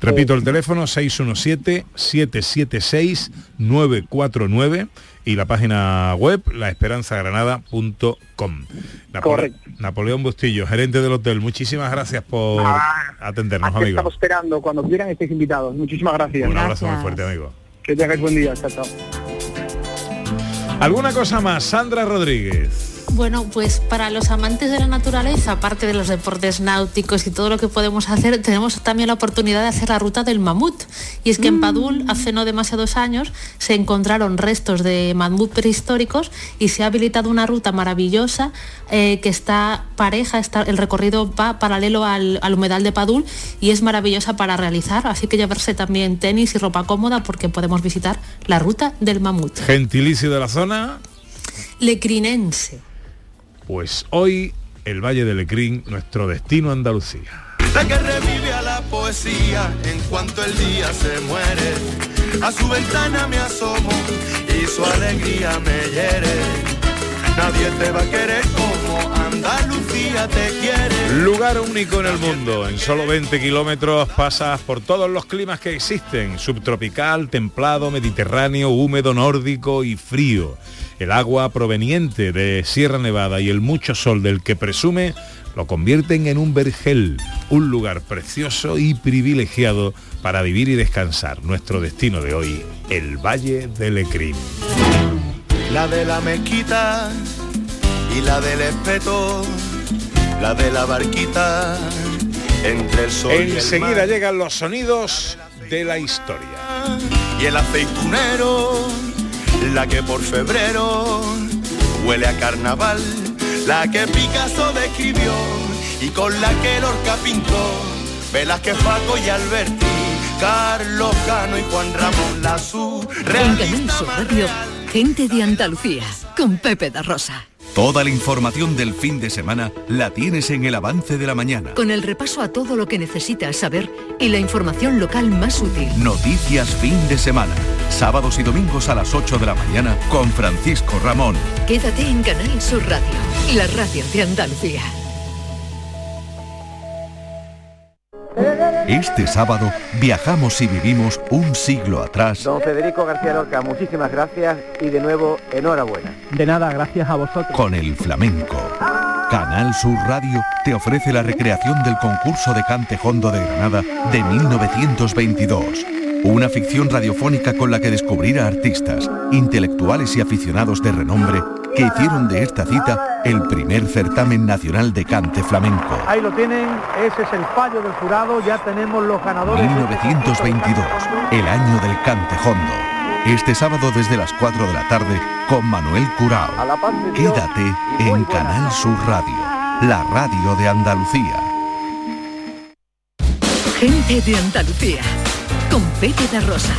Repito el teléfono 617-776-949 y la página web laesperanzagranada.com. Napole- Correcto. Napoleón Bustillo, gerente del hotel, muchísimas gracias por atendernos, amigo. estamos esperando, cuando quieran estéis invitados. Muchísimas gracias. Un abrazo muy fuerte, amigo. Que tengáis buen día, chao, chao. ¿Alguna cosa más? Sandra Rodríguez. Bueno, pues para los amantes de la naturaleza, aparte de los deportes náuticos y todo lo que podemos hacer, tenemos también la oportunidad de hacer la ruta del mamut. Y es que en Padul, hace no demasiados años, se encontraron restos de mamut prehistóricos y se ha habilitado una ruta maravillosa eh, que está pareja, está, el recorrido va paralelo al, al humedal de Padul y es maravillosa para realizar. Así que llevarse también tenis y ropa cómoda porque podemos visitar la ruta del mamut. Gentilicio de la zona. Lecrinense. Pues hoy el Valle del Ecrín, nuestro destino Andalucía. Sé que revive a la poesía en cuanto el día se muere. A su ventana me asomo y su alegría me hiere. Nadie te va a querer como Andalucía te quiere. Lugar único en el mundo. En solo 20 kilómetros pasas por todos los climas que existen. Subtropical, templado, mediterráneo, húmedo, nórdico y frío. El agua proveniente de Sierra Nevada y el mucho sol del que presume lo convierten en un vergel, un lugar precioso y privilegiado para vivir y descansar. Nuestro destino de hoy, el Valle del Lecrín. La de la mezquita y la del espeto, la de la barquita, entre el sol y el Enseguida mar. llegan los sonidos de la historia. y el aceitunero, la que por febrero huele a carnaval, la que Picasso describió y con la que Lorca pintó, Velázquez, Paco y Alberti, Carlos Cano y Juan Ramón Lazú, En Canal realista Sur Radio, gente de Andalucía, con Pepe da Rosa. Toda la información del fin de semana la tienes en el avance de la mañana. Con el repaso a todo lo que necesitas saber y la información local más útil. Noticias fin de semana. Sábados y domingos a las 8 de la mañana con Francisco Ramón. Quédate en Canal Sur Radio, la radio de Andalucía. Este sábado viajamos y vivimos un siglo atrás Don Federico García Lorca, muchísimas gracias y de nuevo enhorabuena. De nada, gracias a vosotros. con el flamenco. Canal Sur Radio te ofrece la recreación del concurso de cante hondo de Granada de 1922. Una ficción radiofónica con la que descubrir a artistas, intelectuales y aficionados de renombre que hicieron de esta cita el primer certamen nacional de cante flamenco. Ahí lo tienen, ese es el fallo del jurado, ya tenemos los ganadores. 1922, el año del cante hondo. Este sábado desde las 4 de la tarde con Manuel Curao. Quédate en Canal Sur Radio, la radio de Andalucía. Gente de Andalucía, con Pepe da Rosa.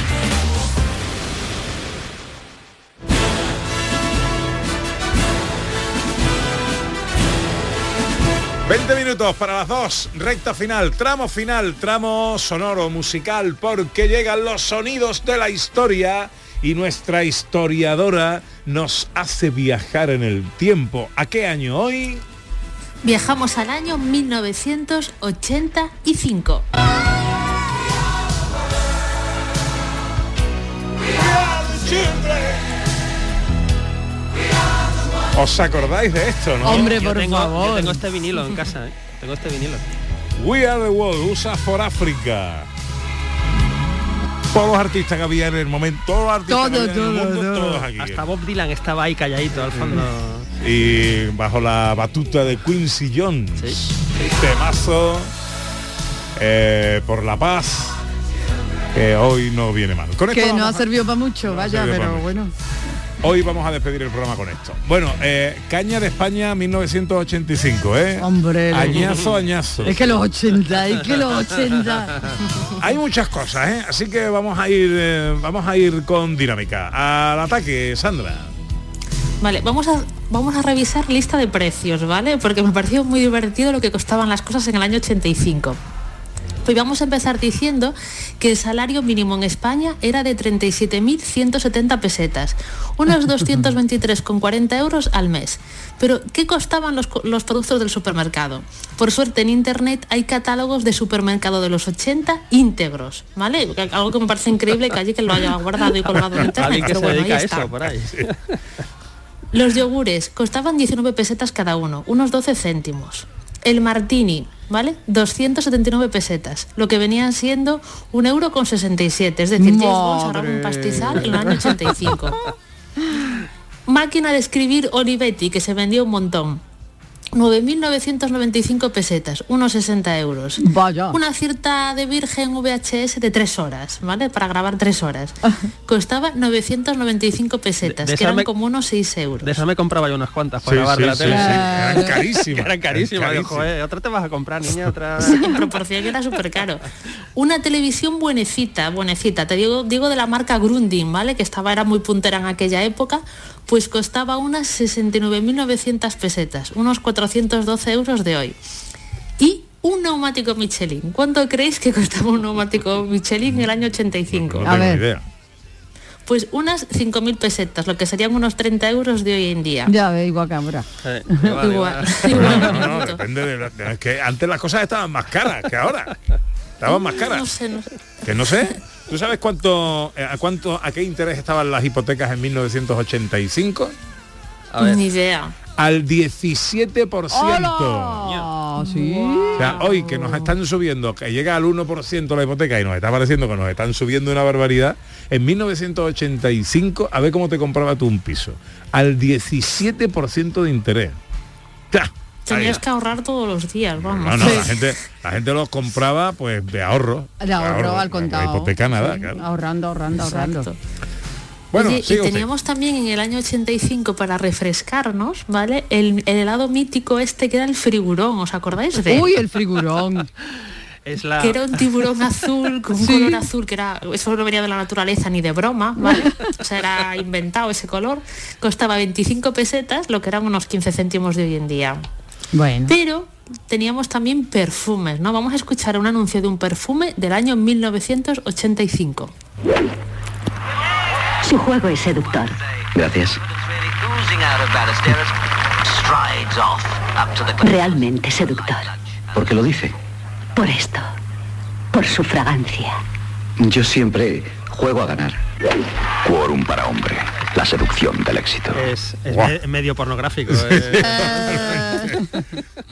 20 minutos para las dos, recta final, tramo final, tramo sonoro musical, porque llegan los sonidos de la historia y nuestra historiadora nos hace viajar en el tiempo. ¿A qué año hoy? Viajamos al año 1985. ¿Os acordáis de esto, no? Yo tengo- Yo tengo este vinilo en casa, ¿eh? Tengo este vinilo. We Are the World, USA for Africa. Todos los artistas que había en el momento, todos los artistas que había en el mundo, todos aquí. Hasta Bob Dylan estaba ahí calladito al fondo. y bajo la batuta de Quincy Jones. Temazo eh, por la paz que hoy no viene mal. Con esto que no ha a- servido para mucho, vaya, pero bueno. hoy vamos a despedir el programa con esto. Bueno, eh, Caña de España 1985, ¿eh? Hombre. Añazo, añazo. Es que los 80, es que los 80. <laughs> Hay muchas cosas, ¿eh? Así que vamos a ir, eh, vamos a ir con dinámica. Al ataque, Sandra. Vale, vamos a, vamos a revisar lista de precios, ¿vale? Porque me pareció muy divertido lo que costaban las cosas en el año 85. Pues vamos a empezar diciendo que el salario mínimo en España era de 37.170 pesetas, unos <laughs> 223,40 euros al mes. Pero, ¿qué costaban los, los productos del supermercado? Por suerte en Internet hay catálogos de supermercado de los 80 íntegros, ¿vale? Algo que me parece increíble que allí que lo haya guardado y colgado en Internet. Pero bueno, ahí está. eso por ahí. Los yogures costaban 19 pesetas cada uno, unos 12 céntimos. El martini, ¿vale? 279 pesetas, lo que venían siendo un euro con 67, es decir, James Bond un pastizal en el año 85. <laughs> Máquina de escribir Olivetti, que se vendió un montón. 9.995 pesetas, unos 60 euros. Vaya. Una cierta de virgen VHS de 3 horas, ¿vale? Para grabar 3 horas. Costaba 995 pesetas, De- de que esa eran me- como unos 6 euros. De eso me compraba yo unas cuantas para Sí, grabar sí, de la sí, tele. sí. <laughs> Eran carísimas, eran carísimas. joder, otra te vas a comprar, niña, otra. <laughs> en proporción que era súper caro. Una televisión buenecita, buenecita, te digo, digo de la marca Grunding, ¿vale? Que estaba, era muy puntera en aquella época, pues costaba unas 69.900 pesetas, unos 412 euros de hoy. Y un neumático Michelin. ¿Cuánto creéis que costaba un neumático Michelin en el año 85? No tengo ni idea. Pues unas 5.000 pesetas, lo que serían unos 30 euros de hoy en día. Ya ve, igual que ahora. igual, <laughs> igual. No, no, depende de, la- de- es que antes las cosas estaban más caras que ahora. Estaban más caras. No sé, no sé. Que no sé. ¿Tú sabes cuánto, eh, a cuánto, a qué interés estaban las hipotecas en 1985? Ni idea. Al 17%. Ah, sí. O sea, hoy que nos están subiendo, que llega al 1% la hipoteca y nos está pareciendo que nos están subiendo una barbaridad, en 1985, a ver cómo te compraba tú un piso. Al 17% de interés. Tenías que ahorrar todos los días, vamos. No, no, la gente, la gente los compraba pues de ahorro. De ahorro al La contado. hipoteca nada, Sí, claro. Ahorrando, ahorrando, ahorrando. Bueno, Oye, y usted. teníamos también en el año 85 para refrescarnos, ¿vale? El, el helado mítico este que era el frigurón, ¿os acordáis de? Uy, el frigurón. <laughs> Es la... Que era un tiburón azul con un Sí. color azul que era eso no venía de la naturaleza ni de broma, ¿vale? O sea, era inventado ese color. Costaba 25 pesetas, lo que eran unos 15 céntimos de hoy en día. Bueno. Pero teníamos también perfumes, ¿no? Vamos a escuchar un anuncio de un perfume del año 1985. Su juego es seductor. Gracias. Realmente seductor. ¿Por qué lo dice? Por esto. Por su fragancia. Yo siempre juego a ganar. Quórum para hombre. La seducción del éxito. Es, es me- medio pornográfico. <laughs> eh.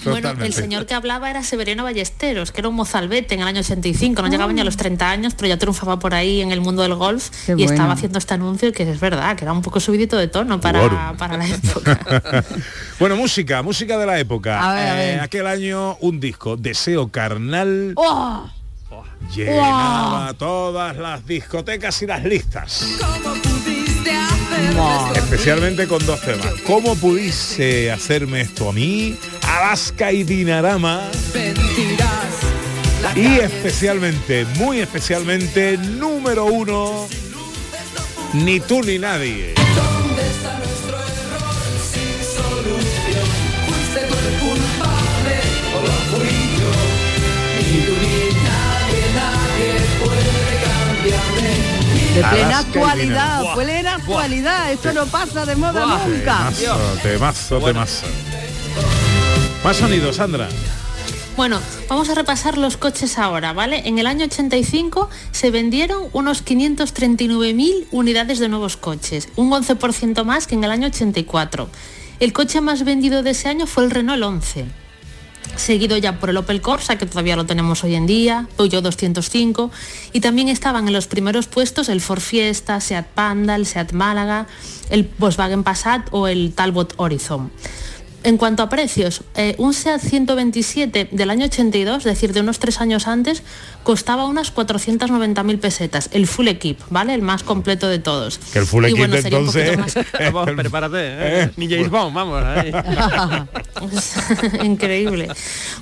Bueno, el señor que hablaba era Severino Ballesteros, que era un mozalbete en el año 85, no llegaba ni a los 30 años, pero ya triunfaba por ahí en el mundo del golf Qué y bueno. estaba haciendo este anuncio que es verdad, que era un poco subidito de tono para, para la época. <laughs> bueno, música, música de la época. A ver, a Eh, ver. aquel año un disco, Deseo Carnal, ¡Oh! llenaba todas las discotecas y las listas. Especialmente con dos temas. ¿Cómo pudiste hacerme esto a mí? Alaska y Dinarama. Y especialmente, muy especialmente, número uno, ni tú ni nadie. De plena actualidad, plena actualidad. Esto no pasa de moda nunca. Temazo, temazo, temazo. Más sonido, Sandra. Bueno, vamos a repasar los coches ahora, ¿vale? En el año 85 se vendieron unos 539.000 unidades de nuevos coches, un 11% más que en el año 84. El coche más vendido de ese año fue el Renault 11 seguido ya por el Opel Corsa, que todavía lo tenemos hoy en día, Peugeot 205, y también estaban en los primeros puestos el Ford Fiesta, Seat Panda, el Seat Málaga, el Volkswagen Passat o el Talbot Horizon. En cuanto a precios, eh, un SEAT 127 del año 82, es decir, de unos tres años antes, costaba unas 490.000 pesetas, el full equip, ¿vale? El más completo de todos. Que el full Y equip bueno, sería un poquito entonces... más- <laughs> Vamos, prepárate. eh. Ni James Bond, vamos. ahí. <laughs> Increíble.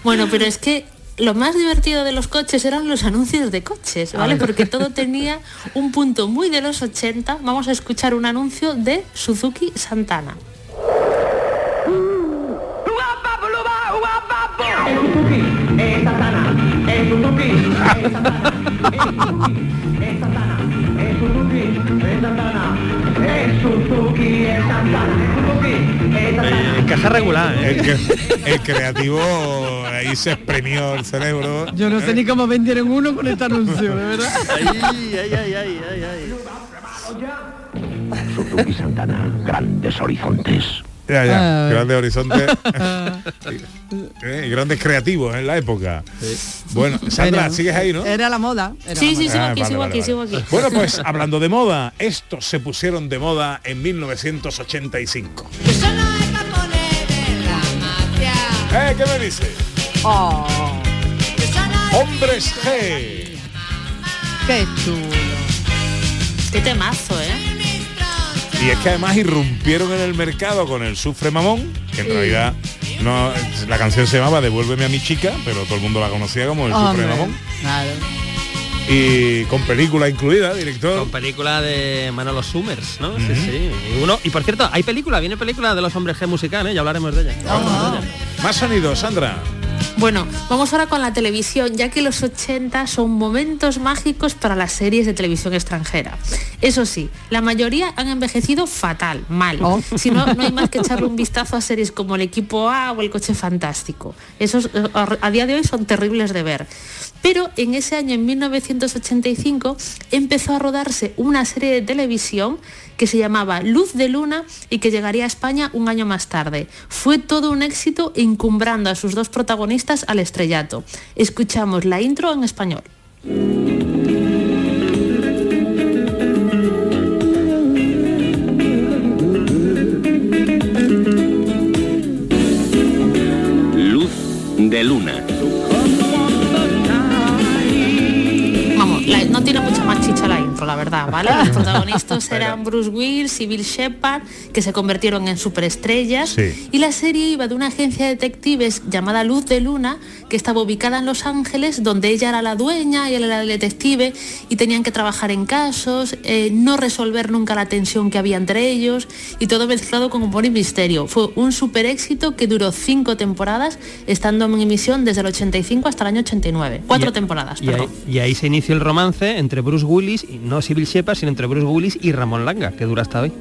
Bueno, pero es que lo más divertido de los coches eran los anuncios de coches, ¿vale? Porque todo tenía un punto muy de los 80. Vamos a escuchar un anuncio de Suzuki Santana. Eh, Encaja regular. eh. El, que- el creativo ahí se exprimió el cerebro. Yo no sé ni cómo vendieron uno con este anuncio, de verdad. Ay, ay, ay, ay, ay, ay. Suzuki Santana, grandes horizontes. Ya, ya, Ah. grandes horizontes. <laughs> Eh, grandes creativos en la época. Bueno, Sandra, sigues ahí, ¿no? Era la moda. era Sí, la sí, moda. sigo Ah, aquí, vale, sigo vale, aquí, vale. sigo aquí. Bueno, pues <laughs> hablando de moda, estos se pusieron de moda en 1985. ¿Eh? ¿Qué me dice? Oh, Hombres G. qué chulo. Qué temazo, ¿eh? Y es que además irrumpieron en el mercado con el Sufre Mamón, que en realidad no, la canción se llamaba Devuélveme a mi chica, pero todo el mundo la conocía como el Sufre Mamón. claro. Y con película incluida, director. Con película de Manolo Summers, ¿no? Sí, sí. Y, uno, y por cierto, hay película, viene película de los hombres G musical, ¿eh? Ya hablaremos de ella. Hablaremos de ella. Más sonido, Sandra. Bueno, vamos ahora con la televisión, ya que los 80 son momentos mágicos para las series de televisión extranjera. Eso sí, la mayoría han envejecido fatal, mal. Si no, no hay más que echarle un vistazo a series como El Equipo A o El Coche Fantástico. Esos eh, a día de hoy son terribles de ver. Pero en ese año, en 1985, empezó a rodarse una serie de televisión que se llamaba Luz de Luna y que llegaría a España un año más tarde. Fue todo un éxito encumbrando a sus dos protagonistas al estrellato. Escuchamos la intro en español. Luz de luna. La verdad, ¿vale? Los protagonistas <laughs> eran Bruce Willis y Bill Shepard, que se convirtieron en superestrellas. Sí. Y la serie iba de una agencia de detectives llamada Luz de Luna, que estaba ubicada en Los Ángeles, donde ella era la dueña y él era el detective, y tenían que trabajar en casos, eh, no resolver nunca la tensión que había entre ellos, y todo mezclado con humor y misterio. Fue un super éxito que duró cinco temporadas, estando en emisión desde el 85 hasta el año 89. Cuatro Y- temporadas, Y ahí, y ahí se inició el romance entre Bruce Willis, y no Sybil Shepard, sino entre Bruce Willis y Ramón Langa, que dura hasta hoy.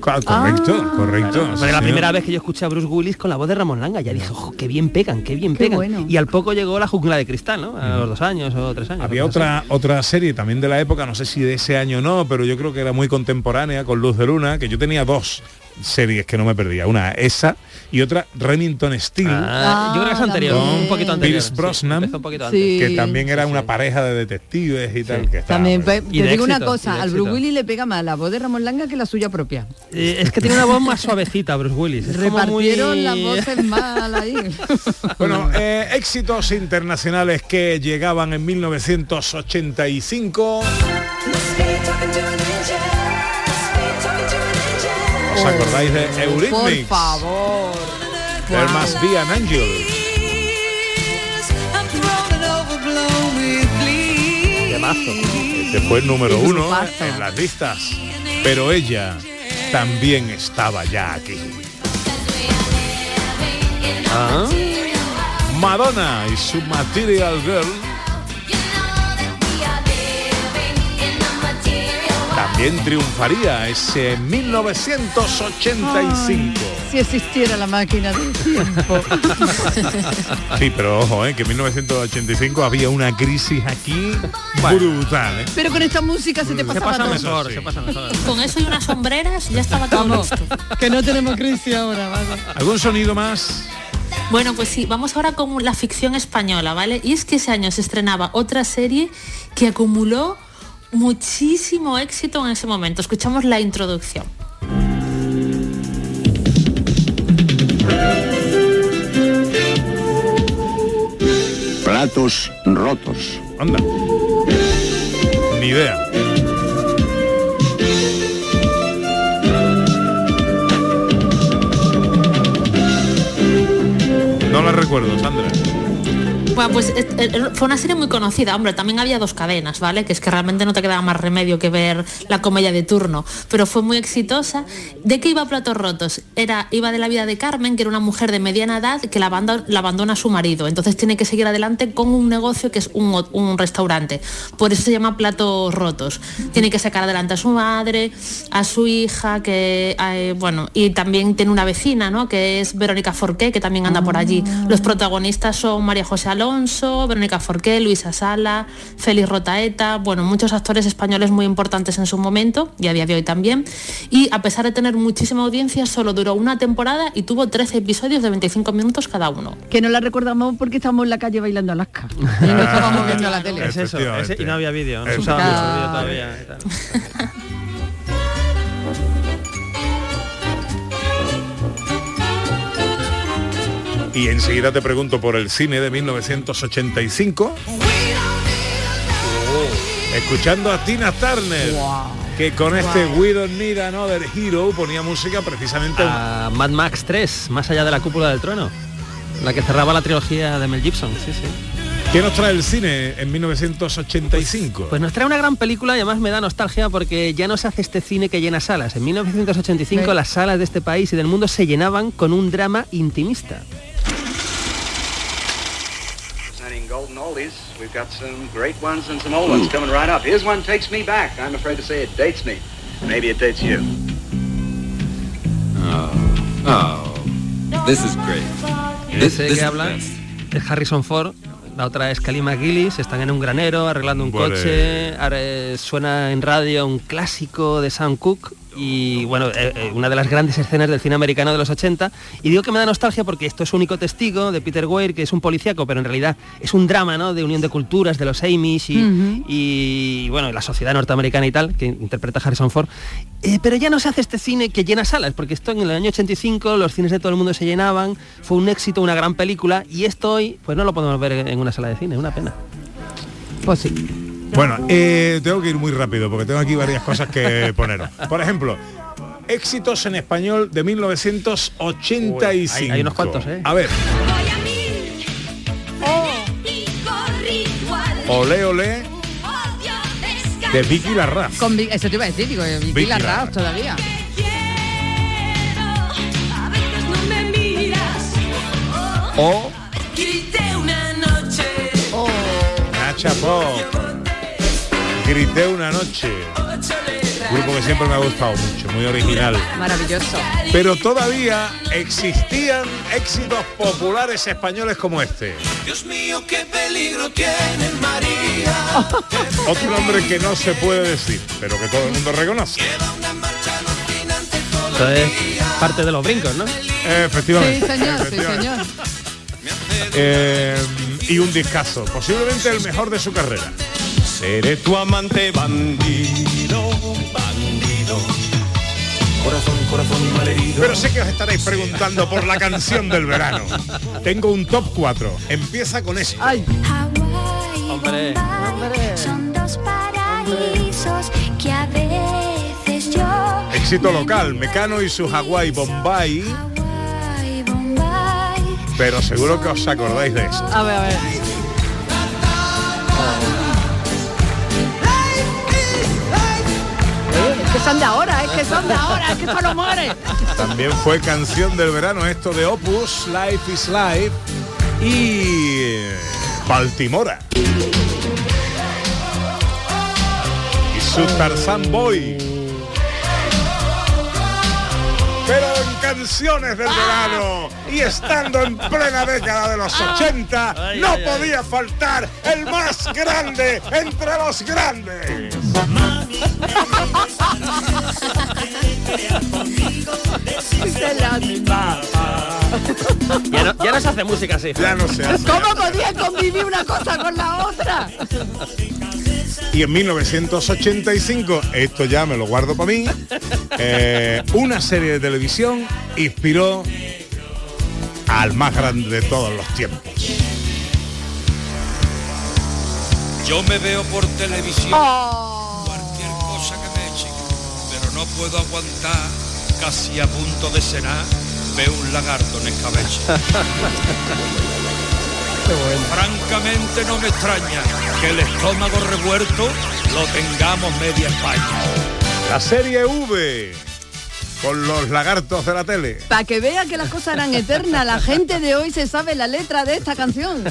Correcto, correcto. Fue la primera vez que yo escuché a Bruce Willis con la voz de Ramón Langa. Ya dije, ojo, qué bien pegan, qué bien Qué pegan. bueno. Y al poco llegó la jungla de cristal, ¿no? A los dos años o tres años. Había otra otra serie también de la época, no sé si de ese año o no, pero yo creo que era muy contemporánea con Luz de Luna, que yo tenía dos series que no me perdía, una esa y otra Remington Steel. Ah, yo creo que es anterior, con un poquito anterior. Pierce Brosnan, empezó un poquito antes. Sí. que también era una pareja de detectives y tal. Que estaba También. Y te digo una éxito, cosa, al Bruce. Willis le pega más la voz de Ramón Langa que la suya propia. Eh, es que tiene una voz más suavecita, Bruce Willis. Es muy- Repartieron las voces mal ahí. <laughs> Bueno, eh, éxitos internacionales que llegaban en 1985. ¿Os acordáis de Por Eurythmics? favor. There must be an angel. Este fue el número uno en las listas. Pero ella también estaba ya aquí. Ah. Madonna y su Material Girl también triunfaría ese 1985. Si existiera la máquina del tiempo. <laughs> Sí, pero ojo, eh, que en 1985 había una crisis aquí brutal. eh. Pero con esta música se te Se pasa todo. mejor, sí. se pasa mejor. Con eso y unas sombreras ya estaba todo Vamos, listo. que no tenemos crisis ahora, vamos. ¿Algún sonido más? Bueno, pues sí, vamos ahora con la ficción española, ¿vale? Y es que ese año se estrenaba otra serie que acumuló muchísimo éxito en ese momento. Escuchamos la introducción. Platos rotos. Anda. Ni idea. No la recuerdo, Sandra. Bueno, pues eh, eh, fue una serie muy conocida, hombre, también había dos cadenas, ¿vale? Que es que realmente no te quedaba más remedio que ver la comedia de turno, pero fue muy exitosa. ¿De qué iba Platos Rotos? Era, iba de la vida de Carmen, que era una mujer de mediana edad que la, abando- la abandona a su marido, entonces tiene que seguir adelante con un negocio que es un restaurante, por eso se llama Platos Rotos. Tiene que sacar adelante a su madre, a su hija, que, eh, bueno, y también tiene una vecina, ¿no? Que es Verónica Forqué, que también anda por allí. Los protagonistas son María José Alonso, Verónica Forqué, Luisa Sala, Félix Rotaeta, bueno, muchos actores españoles muy importantes en su momento y a día de hoy también. Y a pesar de tener muchísima audiencia, solo duró una temporada y tuvo 13 episodios de 25 minutos cada uno. Que no la recordamos porque estamos en la calle bailando Alaska. <laughs> Y no estábamos viendo la tele. Es eso, y no había vídeo, no se usaba todavía. <laughs> y enseguida te pregunto por el cine de 1985. Escuchando a Tina Turner, que con este We Don't Need Another Hero ponía música precisamente A Mad Max 3, más allá de la cúpula del trueno. La que cerraba la trilogía de Mel Gibson, sí, sí. ¿Qué nos trae el cine en 1985? Pues nos trae una gran película y además me da nostalgia porque ya no se hace este cine que llena salas. En 1985 Sí. las salas de este país y del mundo se llenaban con un drama intimista. Golden oldies, we've got some great ones and some old ones coming right up. Here's one takes me back. I'm afraid to say it dates me. Maybe it dates you. Oh, this is great. This, Ese this que is habla es Harrison Ford la otra es Kelly McGillis, están en un granero arreglando un Vale. coche, ahora, eh, suena en radio un clásico de Sam Cooke y bueno, eh, eh, una de las grandes escenas del cine americano de los 80 y digo que me da nostalgia porque esto es único testigo de Peter Weir que es un policíaco pero en realidad es un drama ¿no? de unión de culturas de los Amish y, bueno la sociedad norteamericana y tal que interpreta Harrison Ford. Eh, pero ya no se hace este cine que llena salas porque esto en el año 85 los cines de todo el mundo se llenaban fue un éxito una gran película y esto hoy pues no lo podemos ver en una sala de cine una pena. Pues sí Bueno, eh, tengo que ir muy rápido porque tengo aquí varias cosas que <laughs> poner. Por ejemplo, éxitos en español de 1985. Uy, hay- hay unos cuantos, ¿eh? A ver, Olé Olé de Vicky Larraz. Con eso te iba a decir, digo, Vicky Vicky Larraz Larraz. todavía. O una noche. Nacha Pop. Grité una noche. Grupo que siempre me ha gustado mucho, muy original. Maravilloso. Pero todavía existían éxitos populares españoles como este. Dios mío, qué peligro tiene María. <laughs> Otro nombre que no se puede decir, pero que todo el mundo reconoce. esto es parte de los brincos ¿no? Efectivamente. Sí, señor, sí, efectivamente. señor. Eh, y un discazo, posiblemente el mejor de su carrera. Seré tu amante bandido, bandido. Corazón, corazón malherido. Pero sé que os estaréis preguntando por la canción del verano. Tengo un top 4. Empieza con esto. Hombre. Son dos paraísos que a veces yo Éxito local, Mecano y su Hawaii Bombay. Ay, Bombay. Pero seguro que os acordáis de esto. A ver, a ver. Son de ahora, es que son de ahora, es que no muere. También fue canción del verano esto de Opus, Life is Life y eh, Baltimora. Y su Tarzan Boy. Pero canciones del verano y estando en plena década de los 80, no podía faltar el más grande entre los grandes. <laughs> <laughs> ya, no, ya no se hace música así Ya no se hace. ¿Cómo podía convivir una cosa con la otra? Y en 1985, esto ya me lo guardo para mí, eh, una serie de televisión inspiró al más grande de todos los tiempos. Yo me veo por televisión Oh. cualquier cosa que me echen, pero no puedo aguantar, casi a punto de cenar, veo un lagarto en escabeche. <laughs> Francamente no me extraña que el estómago revuelto lo tengamos media España. La serie V con los lagartos de la tele. Para que vea que las cosas eran eternas, la gente de hoy se sabe la letra de esta canción.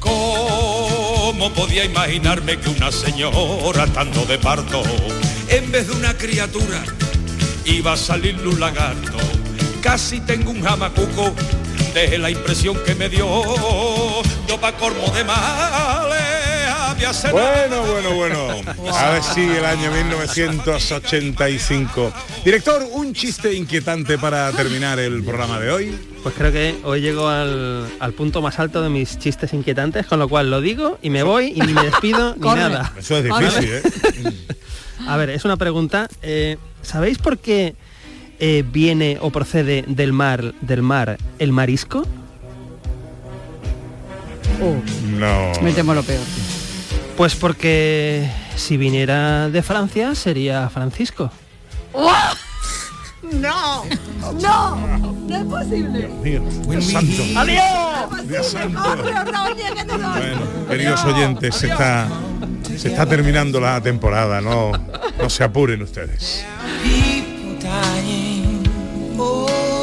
¿Cómo podía imaginarme que una señora estando de parto, en vez de una criatura, iba a salirle un lagarto? Casi tengo un jamacuco de la impresión que me dio. Yo pa' colmo de males había cenado. Bueno, bueno, bueno. A ver si el año 1985. Director, un chiste inquietante para terminar el programa de hoy. Pues creo que hoy llego al, al punto más alto de mis chistes inquietantes, con lo cual lo digo y me voy y ni me despido ni <laughs> Corre. nada. Eso es difícil, ¿eh? <laughs> A ver, es una pregunta. eh, ¿Sabéis por qué eh, viene o procede del mar, del mar el marisco? No. Me temo lo peor. Pues porque si viniera de Francia sería Francisco. ¡No! ¡No! ¡No es posible! Dios santo. ¡Adiós! Dios santo. ¡Hombre, oye, que te doy! Bueno, queridos oyentes, se está, se está terminando la temporada, no, no se apuren ustedes.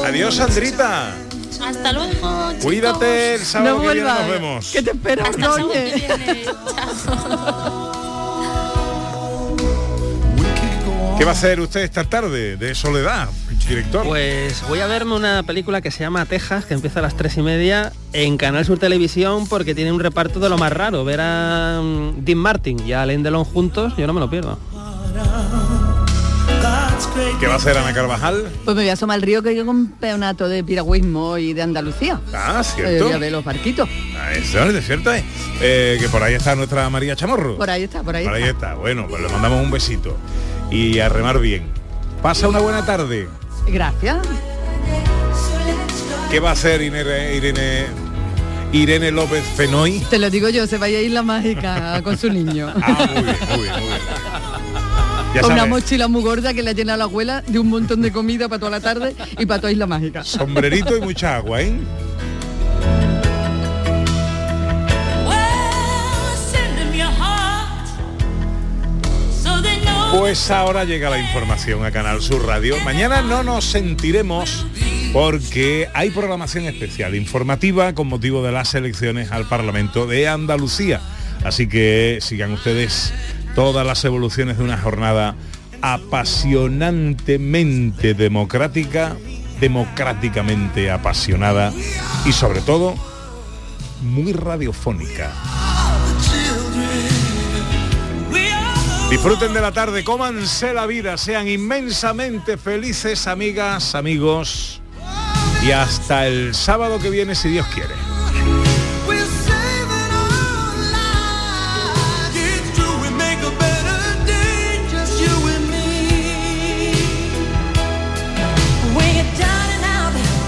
Adiós, Sandrita. Hasta luego. chicos. Cuídate, el sábado No que viene nos vemos. Que te espero, Hasta que viene. ¿Qué va a hacer usted esta tarde de soledad? director? Pues voy a verme una película que se llama Texas, que empieza a las tres y media en Canal Sur Televisión porque tiene un reparto de lo más raro. Ver a Dean Martin y a Alain Delon juntos, yo no me lo pierdo. ¿Qué va a hacer Ana Carvajal? Pues me voy a asomar al río que hay un campeonato de piragüismo y de Andalucía. Ah, cierto. voy a ver los barquitos. Ah, Eso es cierto, ¿eh? Eh, que por ahí está nuestra María Chamorro. Por ahí está, por ahí Por ahí está. está. Bueno, pues le mandamos un besito. Y a remar bien. Pasa una buena tarde. Gracias. ¿Qué va a hacer Irene, Irene, Irene López Fenoy? Te lo digo yo, se vaya a ir la mágica con su niño. Ah, muy bien, muy bien, muy bien. Ya una sabes, mochila muy gorda que le ha llenado la abuela de un montón de comida para toda la tarde y para toda Isla Mágica. sombrerito y mucha agua, ¿eh? Pues ahora llega la información a Canal Sur Radio. Mañana no nos sentiremos porque hay programación especial informativa con motivo de las elecciones al Parlamento de Andalucía. Así que sigan ustedes todas las evoluciones de una jornada apasionantemente democrática, democráticamente apasionada y sobre todo muy radiofónica. Disfruten de la tarde, cómanse la vida, sean inmensamente felices, amigas, amigos. Y hasta el sábado que viene, si Dios quiere.